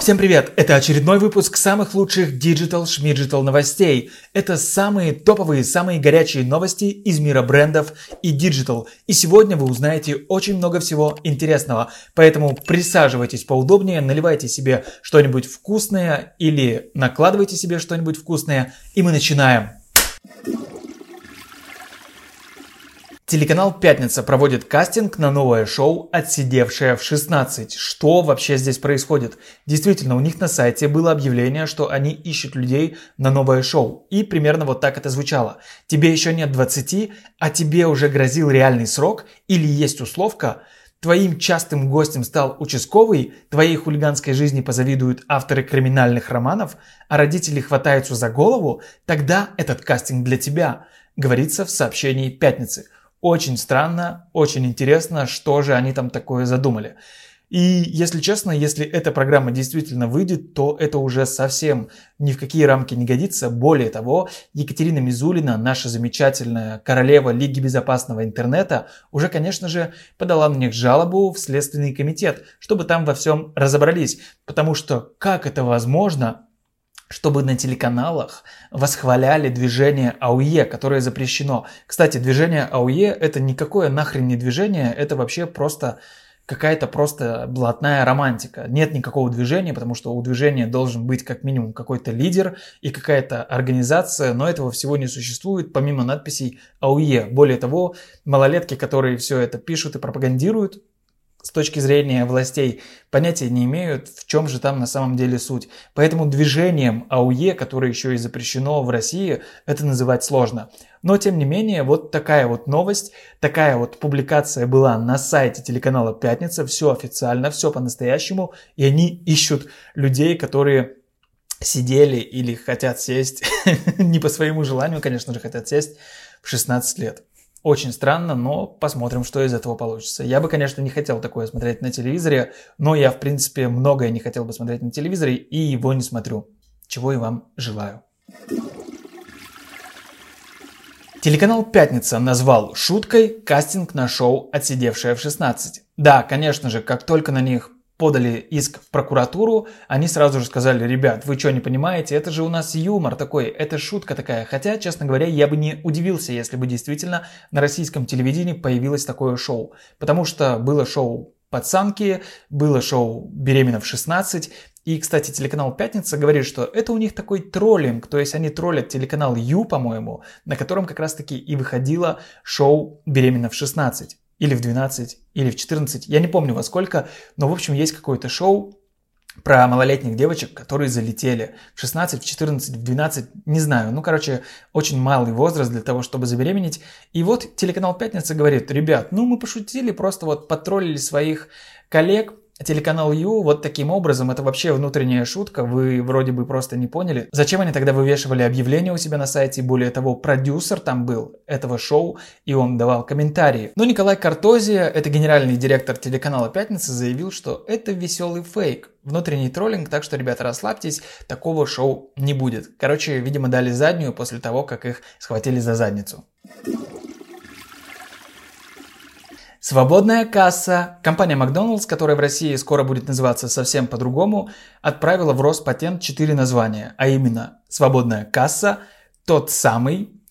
Всем привет! Это очередной выпуск самых лучших диджитал шмиджитал новостей. Это самые топовые, самые горячие новости из мира брендов и диджитал. И сегодня вы узнаете очень много всего интересного. Поэтому присаживайтесь поудобнее, наливайте себе что-нибудь вкусное или накладывайте себе что-нибудь вкусное. И мы начинаем. Телеканал «Пятница» проводит кастинг на новое шоу «Отсидевшая в 16». Что вообще здесь происходит? Действительно, у них на сайте было объявление, что они ищут людей на новое шоу. И примерно вот так это звучало. Тебе еще нет 20, а тебе уже грозил реальный срок или есть условка – Твоим частым гостем стал участковый, твоей хулиганской жизни позавидуют авторы криминальных романов, а родители хватаются за голову, тогда этот кастинг для тебя, говорится в сообщении «Пятницы». Очень странно, очень интересно, что же они там такое задумали. И если честно, если эта программа действительно выйдет, то это уже совсем ни в какие рамки не годится. Более того, Екатерина Мизулина, наша замечательная королева Лиги безопасного интернета, уже, конечно же, подала на них жалобу в Следственный комитет, чтобы там во всем разобрались. Потому что как это возможно, чтобы на телеканалах восхваляли движение АУЕ, которое запрещено. Кстати, движение АУЕ это никакое нахрен не движение, это вообще просто какая-то просто блатная романтика. Нет никакого движения, потому что у движения должен быть как минимум какой-то лидер и какая-то организация, но этого всего не существует, помимо надписей АУЕ. Более того, малолетки, которые все это пишут и пропагандируют, с точки зрения властей понятия не имеют, в чем же там на самом деле суть. Поэтому движением АУЕ, которое еще и запрещено в России, это называть сложно. Но тем не менее, вот такая вот новость, такая вот публикация была на сайте телеканала «Пятница», все официально, все по-настоящему, и они ищут людей, которые сидели или хотят сесть, не по своему желанию, конечно же, хотят сесть в 16 лет. Очень странно, но посмотрим, что из этого получится. Я бы, конечно, не хотел такое смотреть на телевизоре, но я, в принципе, многое не хотел бы смотреть на телевизоре и его не смотрю. Чего и вам желаю. Телеканал «Пятница» назвал шуткой кастинг на шоу «Отсидевшая в 16». Да, конечно же, как только на них подали иск в прокуратуру, они сразу же сказали, ребят, вы что, не понимаете, это же у нас юмор такой, это шутка такая. Хотя, честно говоря, я бы не удивился, если бы действительно на российском телевидении появилось такое шоу. Потому что было шоу «Пацанки», было шоу «Беременна в 16», и, кстати, телеканал «Пятница» говорит, что это у них такой троллинг, то есть они троллят телеканал Ю, по-моему, на котором как раз-таки и выходило шоу «Беременна в 16» или в 12, или в 14, я не помню во сколько, но в общем есть какое-то шоу про малолетних девочек, которые залетели в 16, в 14, в 12, не знаю, ну короче, очень малый возраст для того, чтобы забеременеть. И вот телеканал «Пятница» говорит, ребят, ну мы пошутили, просто вот потроллили своих коллег, Телеканал Ю вот таким образом, это вообще внутренняя шутка, вы вроде бы просто не поняли. Зачем они тогда вывешивали объявление у себя на сайте? Более того, продюсер там был этого шоу, и он давал комментарии. Но Николай Картозия, это генеральный директор телеканала «Пятница», заявил, что это веселый фейк, внутренний троллинг, так что, ребята, расслабьтесь, такого шоу не будет. Короче, видимо, дали заднюю после того, как их схватили за задницу. Свободная касса. Компания Макдоналдс, которая в России скоро будет называться совсем по-другому, отправила в Роспатент 4 названия, а именно свободная касса, тот самый,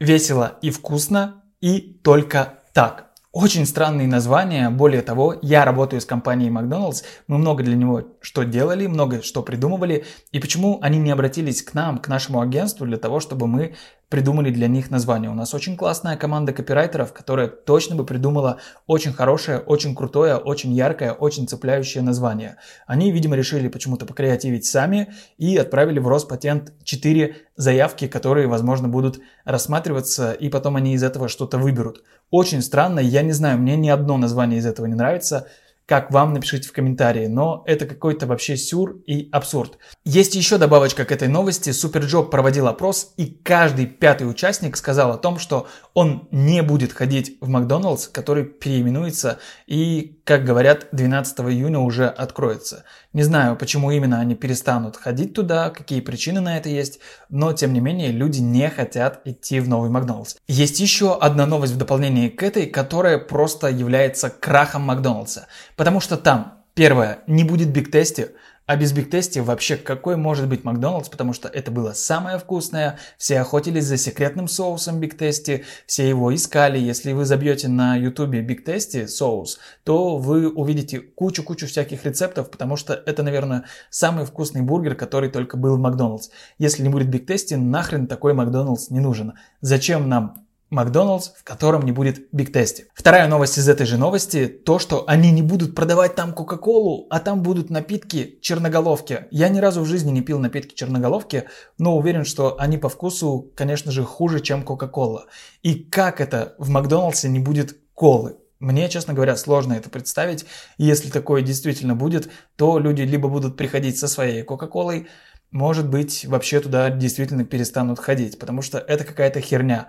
весело и вкусно и только так. Очень странные названия. Более того, я работаю с компанией Макдоналдс. Мы много для него что делали, много что придумывали. И почему они не обратились к нам, к нашему агентству, для того, чтобы мы придумали для них название. У нас очень классная команда копирайтеров, которая точно бы придумала очень хорошее, очень крутое, очень яркое, очень цепляющее название. Они, видимо, решили почему-то покреативить сами и отправили в Роспатент 4 заявки, которые, возможно, будут рассматриваться, и потом они из этого что-то выберут. Очень странно, я не знаю, мне ни одно название из этого не нравится. Как вам, напишите в комментарии, но это какой-то вообще сюр и абсурд. Есть еще добавочка к этой новости. SuperJob проводил опрос, и каждый пятый участник сказал о том, что он не будет ходить в Макдоналдс, который переименуется и, как говорят, 12 июня уже откроется. Не знаю, почему именно они перестанут ходить туда, какие причины на это есть, но тем не менее люди не хотят идти в новый Макдоналдс. Есть еще одна новость в дополнение к этой, которая просто является крахом Макдоналдса. Потому что там, первое, не будет Биг Тести, А без Биг Тести вообще какой может быть Макдональдс, потому что это было самое вкусное, все охотились за секретным соусом Биг Тести, все его искали. Если вы забьете на ютубе Биг Тести соус, то вы увидите кучу-кучу всяких рецептов, потому что это, наверное, самый вкусный бургер, который только был в Макдональдс. Если не будет Биг Тести, нахрен такой Макдональдс не нужен. Зачем нам Макдоналдс, в котором не будет Биг Тести. Вторая новость из этой же новости, то, что они не будут продавать там Кока-Колу, а там будут напитки черноголовки. Я ни разу в жизни не пил напитки черноголовки, но уверен, что они по вкусу, конечно же, хуже, чем Кока-Кола. И как это в Макдональдсе не будет колы? Мне, честно говоря, сложно это представить. Если такое действительно будет, то люди либо будут приходить со своей Кока-Колой, может быть, вообще туда действительно перестанут ходить, потому что это какая-то херня.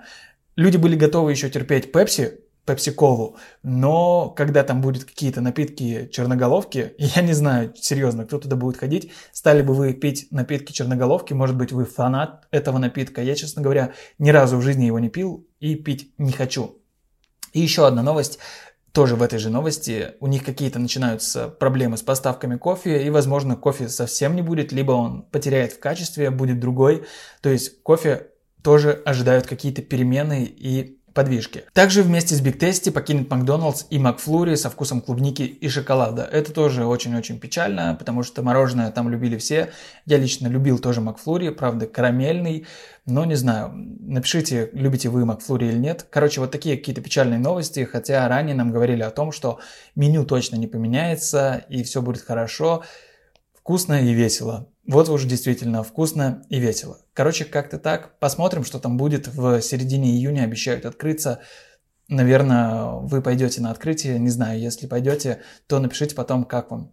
Люди были готовы еще терпеть Пепси, пепси-колу, но когда там будут какие-то напитки черноголовки, я не знаю, серьезно, кто туда будет ходить, стали бы вы пить напитки черноголовки, может быть, вы фанат этого напитка. Я, честно говоря, ни разу в жизни его не пил и пить не хочу. И еще одна новость, тоже в этой же новости, у них какие-то начинаются проблемы с поставками кофе, и, возможно, кофе совсем не будет, либо он потеряет в качестве, будет другой. То есть кофе тоже ожидают какие-то перемены и подвижки. Также вместе с Биг Тести покинет Макдоналдс и Макфлури со вкусом клубники и шоколада. Это тоже очень-очень печально, потому что мороженое там любили все. Я лично любил тоже Макфлури, правда карамельный, но не знаю. Напишите, любите вы Макфлури или нет. Короче, вот такие какие-то печальные новости, хотя ранее нам говорили о том, что меню точно не поменяется и все будет хорошо, вкусно и весело. Вот уж действительно вкусно и весело. Короче, как-то так. Посмотрим, что там будет. В середине июня обещают открыться. Наверное, вы пойдете на открытие. Не знаю, если пойдете, то напишите потом, как вам.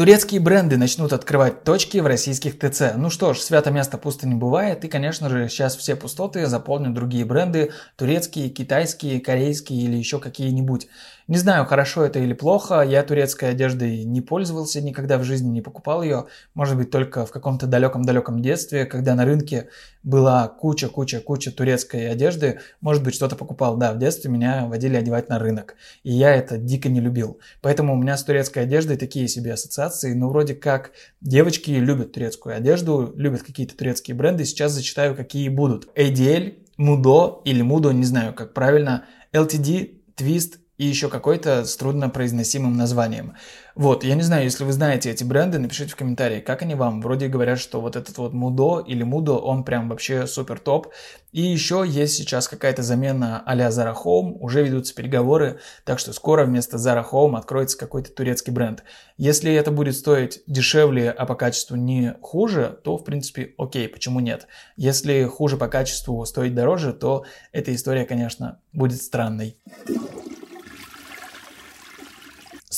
Турецкие бренды начнут открывать точки в российских ТЦ. Ну что ж, свято место пусто не бывает, и, конечно же, сейчас все пустоты заполнят другие бренды, турецкие, китайские, корейские или еще какие-нибудь. Не знаю, хорошо это или плохо, я турецкой одеждой не пользовался, никогда в жизни не покупал ее, может быть, только в каком-то далеком-далеком детстве, когда на рынке была куча-куча-куча турецкой одежды, может быть, что-то покупал, да, в детстве меня водили одевать на рынок, и я это дико не любил. Поэтому у меня с турецкой одеждой такие себе ассоциации, но вроде как девочки любят турецкую одежду, любят какие-то турецкие бренды, сейчас зачитаю, какие будут. ADL, Mudo или Mudo, не знаю, как правильно, LTD, Twist, и еще какой-то с труднопроизносимым названием. Вот, я не знаю, если вы знаете эти бренды, напишите в комментарии, как они вам. Вроде говорят, что вот этот вот Мудо или Мудо, он прям вообще супер топ. И еще есть сейчас какая-то замена а-ля Zara Home, уже ведутся переговоры, так что скоро вместо Zara Home откроется какой-то турецкий бренд. Если это будет стоить дешевле, а по качеству не хуже, то в принципе окей, почему нет? Если хуже по качеству стоить дороже, то эта история, конечно, будет странной.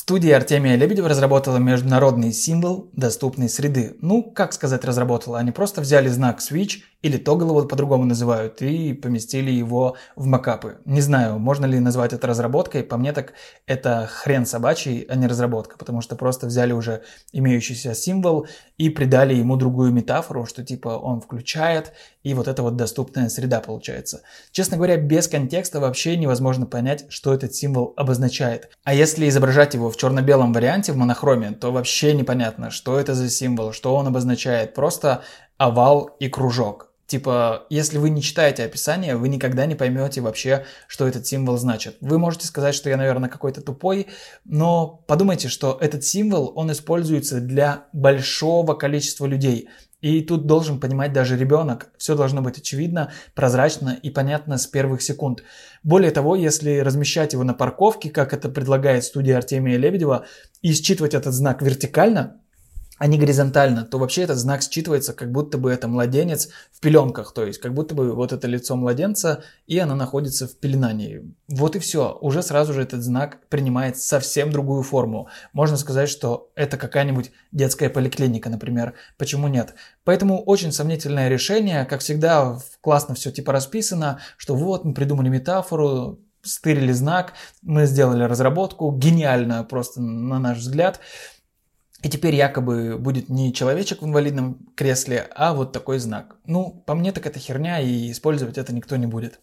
Студия Артемия Лебедева разработала международный символ доступной среды. Ну, как сказать разработала? Они просто взяли знак Switch или Toggle его по-другому называют, и поместили его в макапы. Не знаю, можно ли назвать это разработкой, по мне так это хрен собачий, а не разработка, потому что просто взяли уже имеющийся символ и придали ему другую метафору, что типа он включает, и вот это вот доступная среда получается. Честно говоря, без контекста вообще невозможно понять, что этот символ обозначает. А если изображать его в черно-белом варианте в монохроме, то вообще непонятно, что это за символ, что он обозначает. Просто овал и кружок. Типа, если вы не читаете описание, вы никогда не поймете вообще, что этот символ значит. Вы можете сказать, что я, наверное, какой-то тупой, но подумайте, что этот символ, он используется для большого количества людей. И тут должен понимать даже ребенок. Все должно быть очевидно, прозрачно и понятно с первых секунд. Более того, если размещать его на парковке, как это предлагает студия Артемия Лебедева, и считывать этот знак вертикально, а не горизонтально, то вообще этот знак считывается, как будто бы это младенец в пеленках, то есть как будто бы вот это лицо младенца, и она находится в пеленании. Вот и все, уже сразу же этот знак принимает совсем другую форму. Можно сказать, что это какая-нибудь детская поликлиника, например. Почему нет? Поэтому очень сомнительное решение, как всегда, классно все типа расписано, что вот мы придумали метафору, стырили знак, мы сделали разработку, гениально просто на наш взгляд, и теперь якобы будет не человечек в инвалидном кресле, а вот такой знак. Ну, по мне так это херня, и использовать это никто не будет.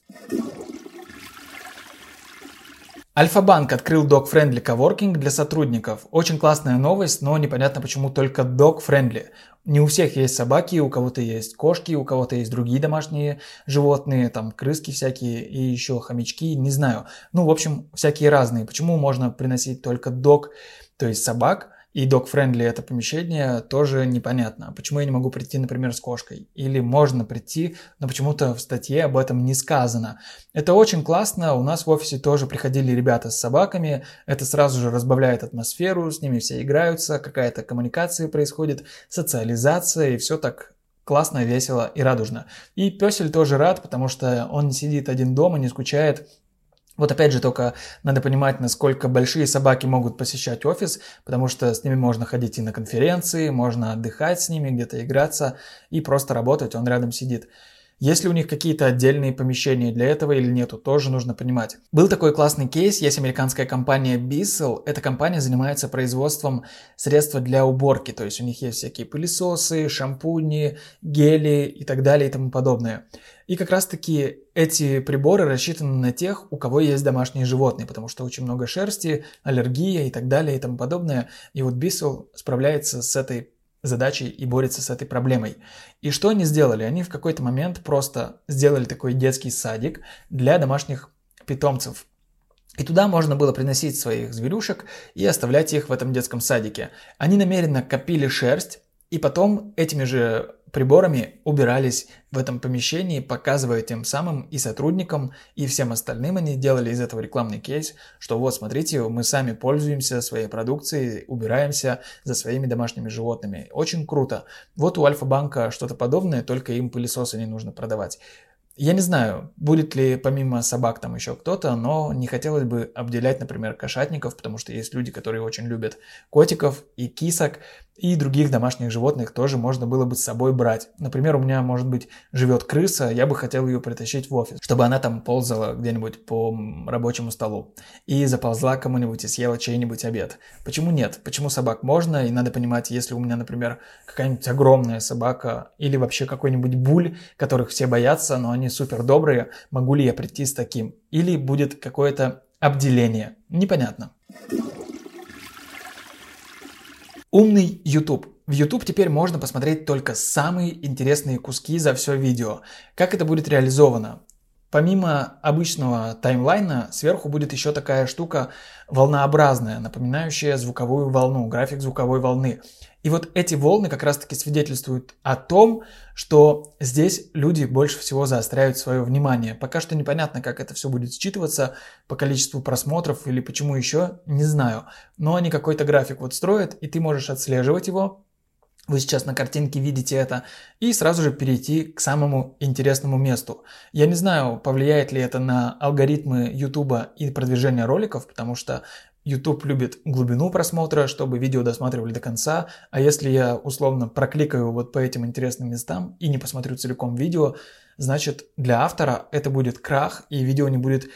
Альфа-банк открыл dog-friendly коворкинг для сотрудников. Очень классная новость, но непонятно почему только dog-friendly. Не у всех есть собаки, у кого-то есть кошки, у кого-то есть другие домашние животные, там крыски всякие и еще хомячки, не знаю. Ну, в общем, всякие разные. Почему можно приносить только dog, то есть собак, и dog-friendly это помещение, тоже непонятно. Почему я не могу прийти, например, с кошкой? Или можно прийти, но почему-то в статье об этом не сказано. Это очень классно, у нас в офисе тоже приходили ребята с собаками, это сразу же разбавляет атмосферу, с ними все играются, какая-то коммуникация происходит, социализация, и все так классно, весело и радужно. И песель тоже рад, потому что он не сидит один дома, не скучает, вот опять же только надо понимать, насколько большие собаки могут посещать офис, потому что с ними можно ходить и на конференции, можно отдыхать с ними, где-то играться и просто работать, он рядом сидит. Есть ли у них какие-то отдельные помещения для этого или нету, тоже нужно понимать. Был такой классный кейс, есть американская компания Bissell. Эта компания занимается производством средств для уборки, то есть у них есть всякие пылесосы, шампуни, гели и так далее и тому подобное. И как раз-таки эти приборы рассчитаны на тех, у кого есть домашние животные, потому что очень много шерсти, аллергия и так далее и тому подобное. И вот Bissell справляется с этой задачей и борется с этой проблемой. И что они сделали? Они в какой-то момент просто сделали такой детский садик для домашних питомцев. И туда можно было приносить своих зверюшек и оставлять их в этом детском садике. Они намеренно копили шерсть, и потом этими же приборами убирались в этом помещении, показывая тем самым и сотрудникам, и всем остальным они делали из этого рекламный кейс, что вот смотрите, мы сами пользуемся своей продукцией, убираемся за своими домашними животными. Очень круто. Вот у Альфа-банка что-то подобное, только им пылесосы не нужно продавать. Я не знаю, будет ли помимо собак там еще кто-то, но не хотелось бы обделять, например, кошатников, потому что есть люди, которые очень любят котиков и кисок, и других домашних животных тоже можно было бы с собой брать. Например, у меня, может быть, живет крыса, я бы хотел ее притащить в офис, чтобы она там ползала где-нибудь по рабочему столу и заползла кому-нибудь и съела чей-нибудь обед. Почему нет? Почему собак можно? И надо понимать, если у меня, например, какая-нибудь огромная собака или вообще какой-нибудь буль, которых все боятся, но они супер добрые, могу ли я прийти с таким? Или будет какое-то обделение? Непонятно. Умный YouTube. В YouTube теперь можно посмотреть только самые интересные куски за все видео. Как это будет реализовано? Помимо обычного таймлайна, сверху будет еще такая штука волнообразная, напоминающая звуковую волну, график звуковой волны. И вот эти волны как раз-таки свидетельствуют о том, что здесь люди больше всего заостряют свое внимание. Пока что непонятно, как это все будет считываться по количеству просмотров или почему еще, не знаю. Но они какой-то график вот строят, и ты можешь отслеживать его, вы сейчас на картинке видите это, и сразу же перейти к самому интересному месту. Я не знаю, повлияет ли это на алгоритмы YouTube и продвижение роликов, потому что YouTube любит глубину просмотра, чтобы видео досматривали до конца, а если я условно прокликаю вот по этим интересным местам и не посмотрю целиком видео, значит для автора это будет крах и видео не будет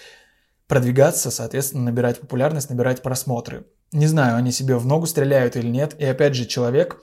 продвигаться, соответственно набирать популярность, набирать просмотры. Не знаю, они себе в ногу стреляют или нет, и опять же человек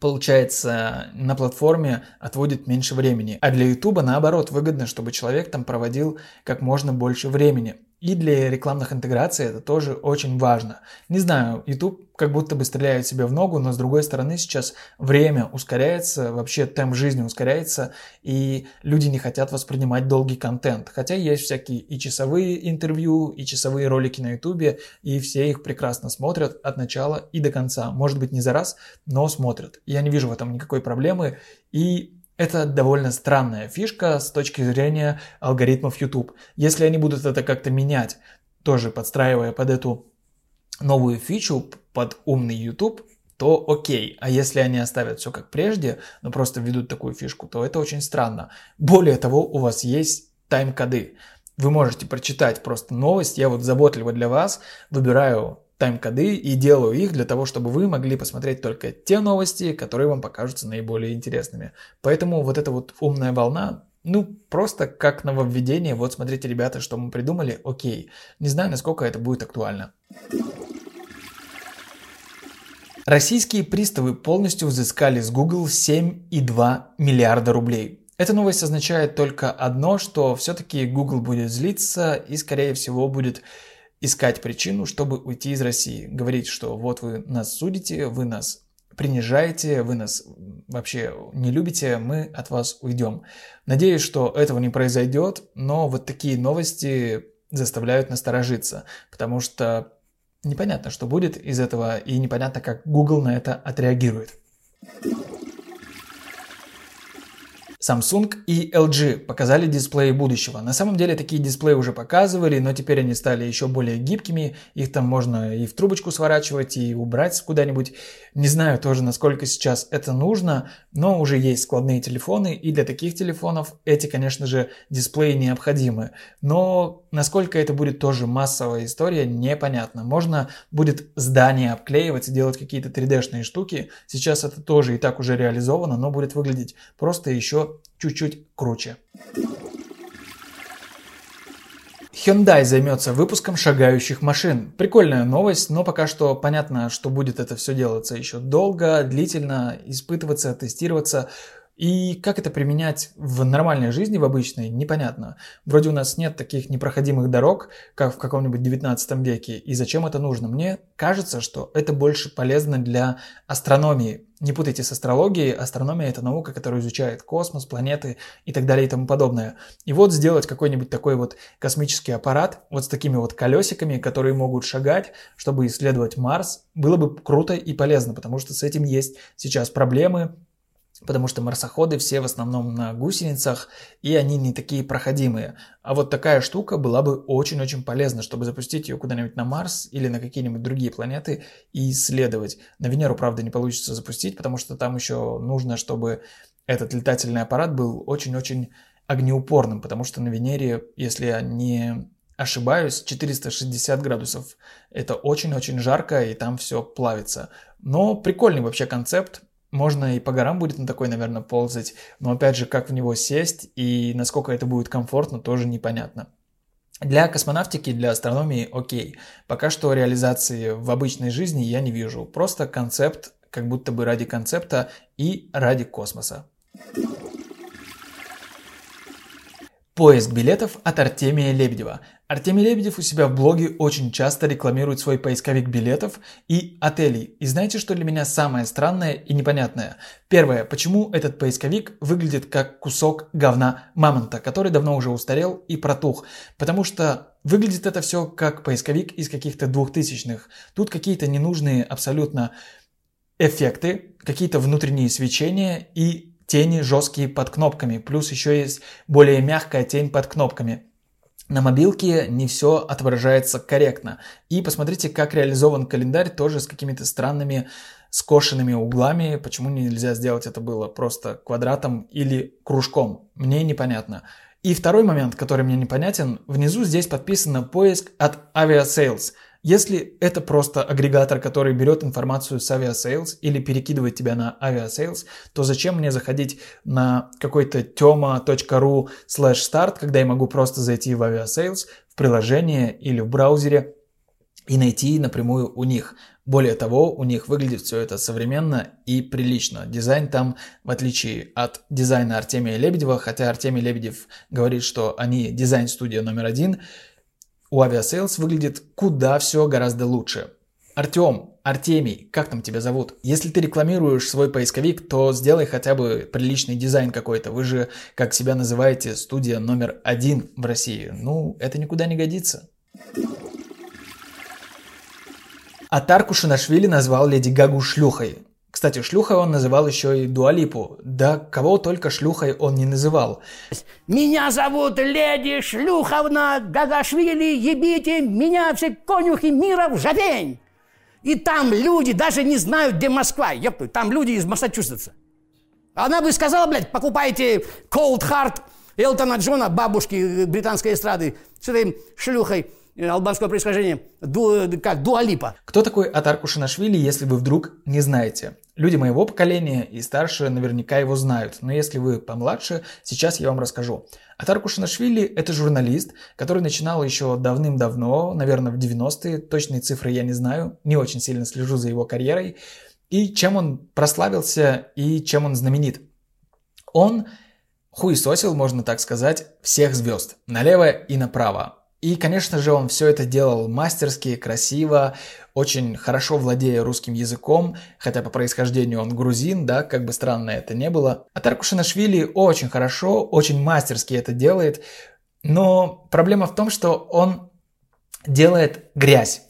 получается, на платформе отводит меньше времени. А для YouTube наоборот выгодно, чтобы человек там проводил как можно больше времени. И для рекламных интеграций это тоже очень важно. Не знаю, YouTube как будто бы стреляет себе в ногу, но с другой стороны сейчас время ускоряется, вообще темп жизни ускоряется, и люди не хотят воспринимать долгий контент. Хотя есть всякие и часовые интервью, и часовые ролики на YouTube, и все их прекрасно смотрят от начала и до конца. Может быть не за раз, но смотрят. Я не вижу в этом никакой проблемы, и это довольно странная фишка с точки зрения алгоритмов YouTube. Если они будут это как-то менять, тоже подстраивая под эту новую фичу, под умный YouTube, то окей. А если они оставят все как прежде, но просто введут такую фишку, то это очень странно. Более того, у вас есть тайм-коды. Вы можете прочитать просто новость. Я вот заботливо для вас выбираю тайм-коды и делаю их для того, чтобы вы могли посмотреть только те новости, которые вам покажутся наиболее интересными. Поэтому вот эта вот умная волна, ну, просто как нововведение. Вот смотрите, ребята, что мы придумали, окей. Не знаю, насколько это будет актуально. Российские приставы полностью взыскали с Google 7,2 миллиарда рублей. Эта новость означает только одно, что все-таки Google будет злиться и, скорее всего, будет искать причину, чтобы уйти из России. Говорить, что вот вы нас судите, вы нас принижаете, вы нас вообще не любите, мы от вас уйдем. Надеюсь, что этого не произойдет, но вот такие новости заставляют насторожиться, потому что непонятно, что будет из этого, и непонятно, как Google на это отреагирует. Samsung и LG показали дисплеи будущего. На самом деле такие дисплеи уже показывали, но теперь они стали еще более гибкими. Их там можно и в трубочку сворачивать, и убрать куда-нибудь. Не знаю тоже, насколько сейчас это нужно, но уже есть складные телефоны, и для таких телефонов эти, конечно же, дисплеи необходимы. Но насколько это будет тоже массовая история, непонятно. Можно будет здание обклеивать и делать какие-то 3D-шные штуки. Сейчас это тоже и так уже реализовано, но будет выглядеть просто еще чуть-чуть круче. Hyundai займется выпуском шагающих машин. Прикольная новость, но пока что понятно, что будет это все делаться еще долго, длительно, испытываться, тестироваться. И как это применять в нормальной жизни, в обычной, непонятно. Вроде у нас нет таких непроходимых дорог, как в каком-нибудь 19 веке. И зачем это нужно? Мне кажется, что это больше полезно для астрономии. Не путайте с астрологией. Астрономия – это наука, которая изучает космос, планеты и так далее и тому подобное. И вот сделать какой-нибудь такой вот космический аппарат вот с такими вот колесиками, которые могут шагать, чтобы исследовать Марс, было бы круто и полезно, потому что с этим есть сейчас проблемы, потому что марсоходы все в основном на гусеницах, и они не такие проходимые. А вот такая штука была бы очень-очень полезна, чтобы запустить ее куда-нибудь на Марс или на какие-нибудь другие планеты и исследовать. На Венеру, правда, не получится запустить, потому что там еще нужно, чтобы этот летательный аппарат был очень-очень огнеупорным, потому что на Венере, если я не ошибаюсь, 460 градусов. Это очень-очень жарко, и там все плавится. Но прикольный вообще концепт, можно и по горам будет на такой, наверное, ползать, но опять же, как в него сесть и насколько это будет комфортно, тоже непонятно. Для космонавтики, для астрономии окей. Пока что реализации в обычной жизни я не вижу. Просто концепт, как будто бы ради концепта и ради космоса. Поиск билетов от Артемия Лебедева. Артемий Лебедев у себя в блоге очень часто рекламирует свой поисковик билетов и отелей. И знаете, что для меня самое странное и непонятное? Первое, почему этот поисковик выглядит как кусок говна мамонта, который давно уже устарел и протух. Потому что выглядит это все как поисковик из каких-то двухтысячных. Тут какие-то ненужные абсолютно эффекты, какие-то внутренние свечения и тени жесткие под кнопками, плюс еще есть более мягкая тень под кнопками. На мобилке не все отображается корректно. И посмотрите, как реализован календарь тоже с какими-то странными скошенными углами. Почему нельзя сделать это было просто квадратом или кружком? Мне непонятно. И второй момент, который мне непонятен, внизу здесь подписано поиск от Aviasales – если это просто агрегатор, который берет информацию с Aviasales или перекидывает тебя на Aviasales, то зачем мне заходить на какой-то tema.ru слэш start, когда я могу просто зайти в Aviasales, в приложение или в браузере и найти напрямую у них. Более того, у них выглядит все это современно и прилично. Дизайн там, в отличие от дизайна Артемия Лебедева, хотя Артемий Лебедев говорит, что они дизайн-студия номер один – у Aviasales выглядит куда все гораздо лучше. Артем, Артемий, как там тебя зовут? Если ты рекламируешь свой поисковик, то сделай хотя бы приличный дизайн какой-то. Вы же, как себя называете, студия номер один в России. Ну, это никуда не годится. Атар Кушинашвили назвал Леди Гагу шлюхой. Кстати, шлюхой он называл еще и Дуалипу. Да кого только шлюхой он не называл. Меня зовут леди Шлюховна Гагашвили, ебите меня все конюхи мира в жабень. И там люди даже не знают, где Москва. Ёпту, там люди из Массачусетса. Она бы сказала, блядь, покупайте Cold Heart Элтона Джона, бабушки британской эстрады, с этой шлюхой. Э, албанского происхождения, ду, как Дуалипа. Кто такой Атар Кушанашвили, если вы вдруг не знаете? Люди моего поколения и старше наверняка его знают, но если вы помладше, сейчас я вам расскажу. Атар Кушанашвили – это журналист, который начинал еще давным-давно, наверное, в 90-е, точные цифры я не знаю, не очень сильно слежу за его карьерой, и чем он прославился и чем он знаменит. Он хуесосил, можно так сказать, всех звезд, налево и направо И, конечно же, он все это делал мастерски, красиво, очень хорошо владея русским языком, хотя по происхождению он грузин, да, как бы странно это не было. А Таркушинашвили очень хорошо, очень мастерски это делает, но проблема в том, что он делает грязь.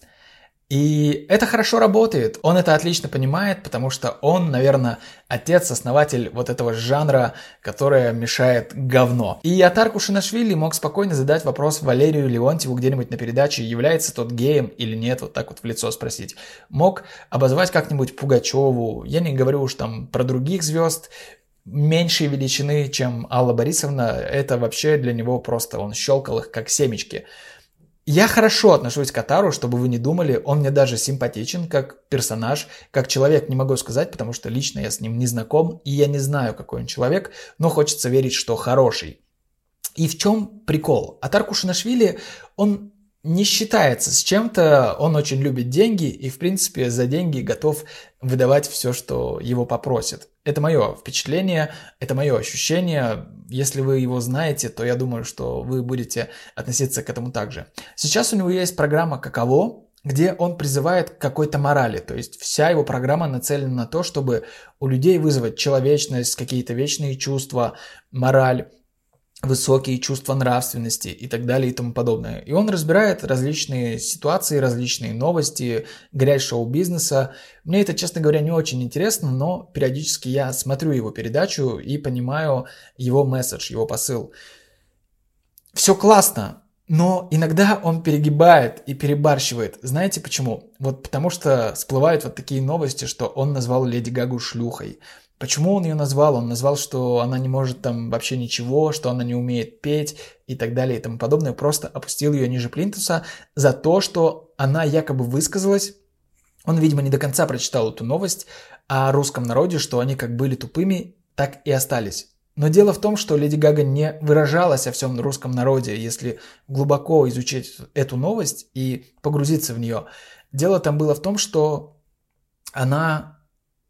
И это хорошо работает, он это отлично понимает, потому что он, наверное, отец-основатель вот этого жанра, которое мешает говно. И Атар Кушинашвили мог спокойно задать вопрос Валерию Леонтьеву где-нибудь на передаче, является тот геем или нет, вот так вот в лицо спросить. Мог обозвать как-нибудь Пугачеву, я не говорю уж там про других звезд, меньшей величины, чем Алла Борисовна, это вообще для него просто, он щелкал их как семечки. Я хорошо отношусь к Атару, чтобы вы не думали, он мне даже симпатичен как персонаж, как человек не могу сказать, потому что лично я с ним не знаком, и я не знаю, какой он человек, но хочется верить, что хороший. И в чем прикол? Атар Кушинашвили, он не считается с чем-то, он очень любит деньги и, в принципе, за деньги готов выдавать все, что его попросят. Это мое впечатление, это мое ощущение. Если вы его знаете, то я думаю, что вы будете относиться к этому также. Сейчас у него есть программа «Каково», где он призывает к какой-то морали. То есть вся его программа нацелена на то, чтобы у людей вызвать человечность, какие-то вечные чувства, мораль, высокие чувства нравственности и так далее и тому подобное. И он разбирает различные ситуации, различные новости, грязь шоу-бизнеса. Мне это, честно говоря, не очень интересно, но периодически я смотрю его передачу и понимаю его месседж, его посыл. Все классно, но иногда он перегибает и перебарщивает. Знаете почему? Вот потому что всплывают вот такие новости, что он назвал Леди Гагу шлюхой. Почему он ее назвал? Он назвал, что она не может там вообще ничего, что она не умеет петь и так далее и тому подобное. Просто опустил ее ниже плинтуса за то, что она якобы высказалась. Он, видимо, не до конца прочитал эту новость о русском народе, что они как были тупыми, так и остались. Но дело в том, что Леди Гага не выражалась о всем русском народе, если глубоко изучить эту новость и погрузиться в нее. Дело там было в том, что она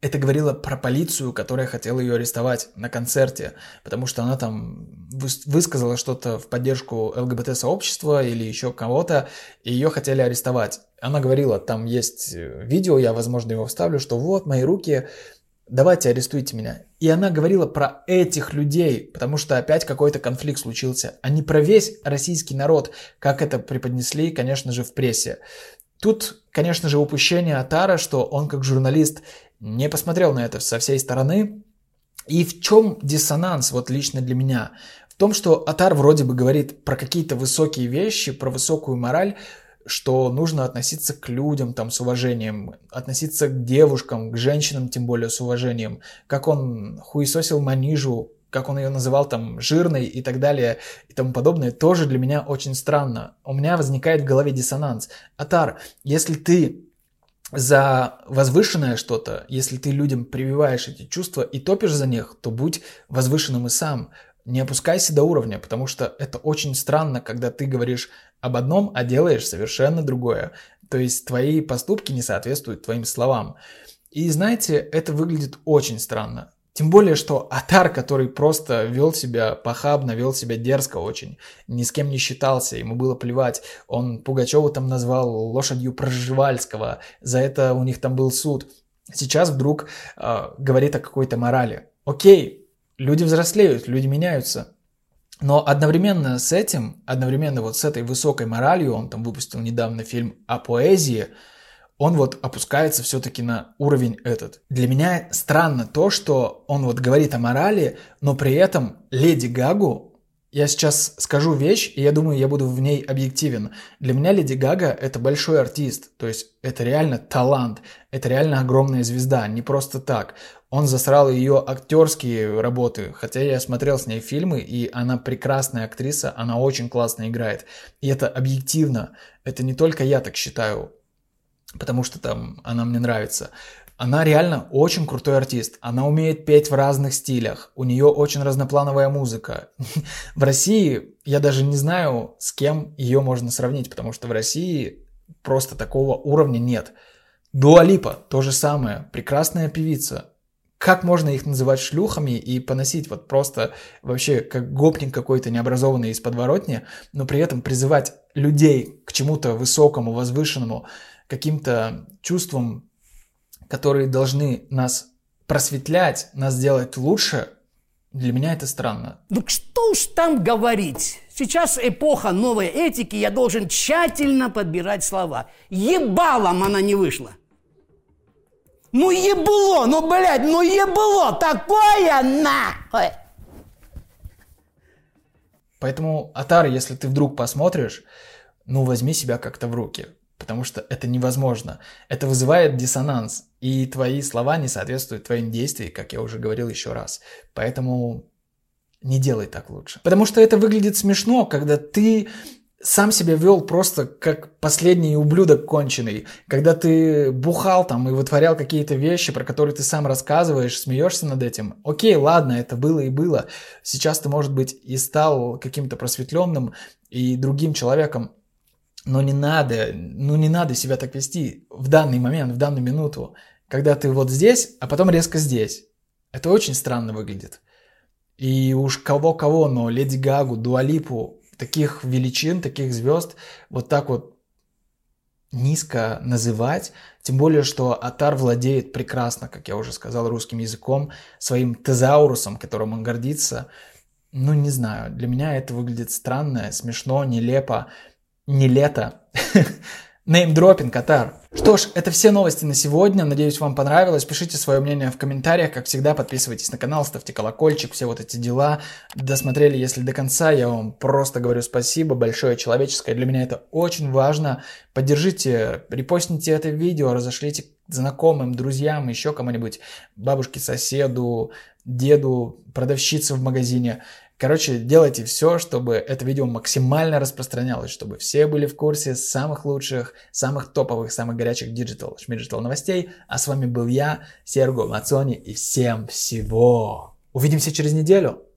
это говорило про полицию, которая хотела ее арестовать на концерте, потому что она там высказала что-то в поддержку ЛГБТ-сообщества или еще кого-то, и ее хотели арестовать. Она говорила, там есть э, видео, я, возможно, его вставлю, что вот мои руки, давайте арестуйте меня. И она говорила про этих людей, потому что опять какой-то конфликт случился, а не про весь российский народ, как это преподнесли, конечно же, в прессе. Тут, конечно же, упущение Атара, что он как журналист не посмотрел на это со всей стороны. И в чем диссонанс вот лично для меня? В том, что Атар вроде бы говорит про какие-то высокие вещи, про высокую мораль, что нужно относиться к людям там с уважением, относиться к девушкам, к женщинам тем более с уважением. Как он хуесосил Манижу, как он ее называл там жирной и так далее и тому подобное, тоже для меня очень странно. У меня возникает в голове диссонанс. Атар, если ты за возвышенное что-то, если ты людям прививаешь эти чувства и топишь за них, то будь возвышенным и сам. Не опускайся до уровня, потому что это очень странно, когда ты говоришь об одном, а делаешь совершенно другое. То есть твои поступки не соответствуют твоим словам. И знаете, это выглядит очень странно. Тем более, что Атар, который просто вел себя похабно, вел себя дерзко очень, ни с кем не считался, ему было плевать. Он Пугачева там назвал лошадью Проживальского, за это у них там был суд. Сейчас вдруг э, говорит о какой-то морали. Окей, люди взрослеют, люди меняются. Но одновременно с этим, одновременно вот с этой высокой моралью, он там выпустил недавно фильм о поэзии – он вот опускается все-таки на уровень этот. Для меня странно то, что он вот говорит о морали, но при этом Леди Гагу, я сейчас скажу вещь, и я думаю, я буду в ней объективен. Для меня Леди Гага это большой артист, то есть это реально талант, это реально огромная звезда, не просто так. Он засрал ее актерские работы, хотя я смотрел с ней фильмы, и она прекрасная актриса, она очень классно играет. И это объективно, это не только я так считаю, потому что там она мне нравится. Она реально очень крутой артист. Она умеет петь в разных стилях. У нее очень разноплановая музыка. В России я даже не знаю, с кем ее можно сравнить, потому что в России просто такого уровня нет. Дуалипа то же самое. Прекрасная певица. как можно их называть шлюхами и поносить вот просто вообще как гопник какой-то необразованный из подворотни, но при этом призывать людей к чему-то высокому, возвышенному, каким-то чувствам, которые должны нас просветлять, нас делать лучше, для меня это странно. Ну что уж там говорить. Сейчас эпоха новой этики, я должен тщательно подбирать слова. Ебалом она не вышла. Ну ебло, ну, блядь, ну ебло такое нахуй. Поэтому, Атар, если ты вдруг посмотришь, ну, возьми себя как-то в руки, потому что это невозможно. Это вызывает диссонанс, и твои слова не соответствуют твоим действиям, как я уже говорил еще раз. Поэтому не делай так лучше. Потому что это выглядит смешно, когда ты сам себя вел просто как последний ублюдок конченый. Когда ты бухал там и вытворял какие-то вещи, про которые ты сам рассказываешь, смеешься над этим. Окей, ладно, это было и было. Сейчас ты, может быть, и стал каким-то просветленным и другим человеком. Но не надо, ну не надо себя так вести в данный момент, в данную минуту, когда ты вот здесь, а потом резко здесь. Это очень странно выглядит. И уж кого-кого, но Леди Гагу, Дуалипу таких величин, таких звезд вот так вот низко называть, тем более, что Атар владеет прекрасно, как я уже сказал, русским языком, своим тезаурусом, которым он гордится. Ну, не знаю, для меня это выглядит странно, смешно, нелепо, не лето. Неймдропинг, Катар. Что ж, это все новости на сегодня. Надеюсь, вам понравилось. Пишите свое мнение в комментариях. Как всегда, подписывайтесь на канал, ставьте колокольчик, все вот эти дела. Досмотрели, если до конца, я вам просто говорю спасибо большое человеческое. Для меня это очень важно. Поддержите, репостните это видео, разошлите знакомым, друзьям, еще кому-нибудь, бабушке, соседу, деду, продавщице в магазине. Короче, делайте все, чтобы это видео максимально распространялось, чтобы все были в курсе самых лучших, самых топовых, самых горячих диджитал, шмиджитал новостей. А с вами был я, Серго Мацони, и всем всего. Увидимся через неделю.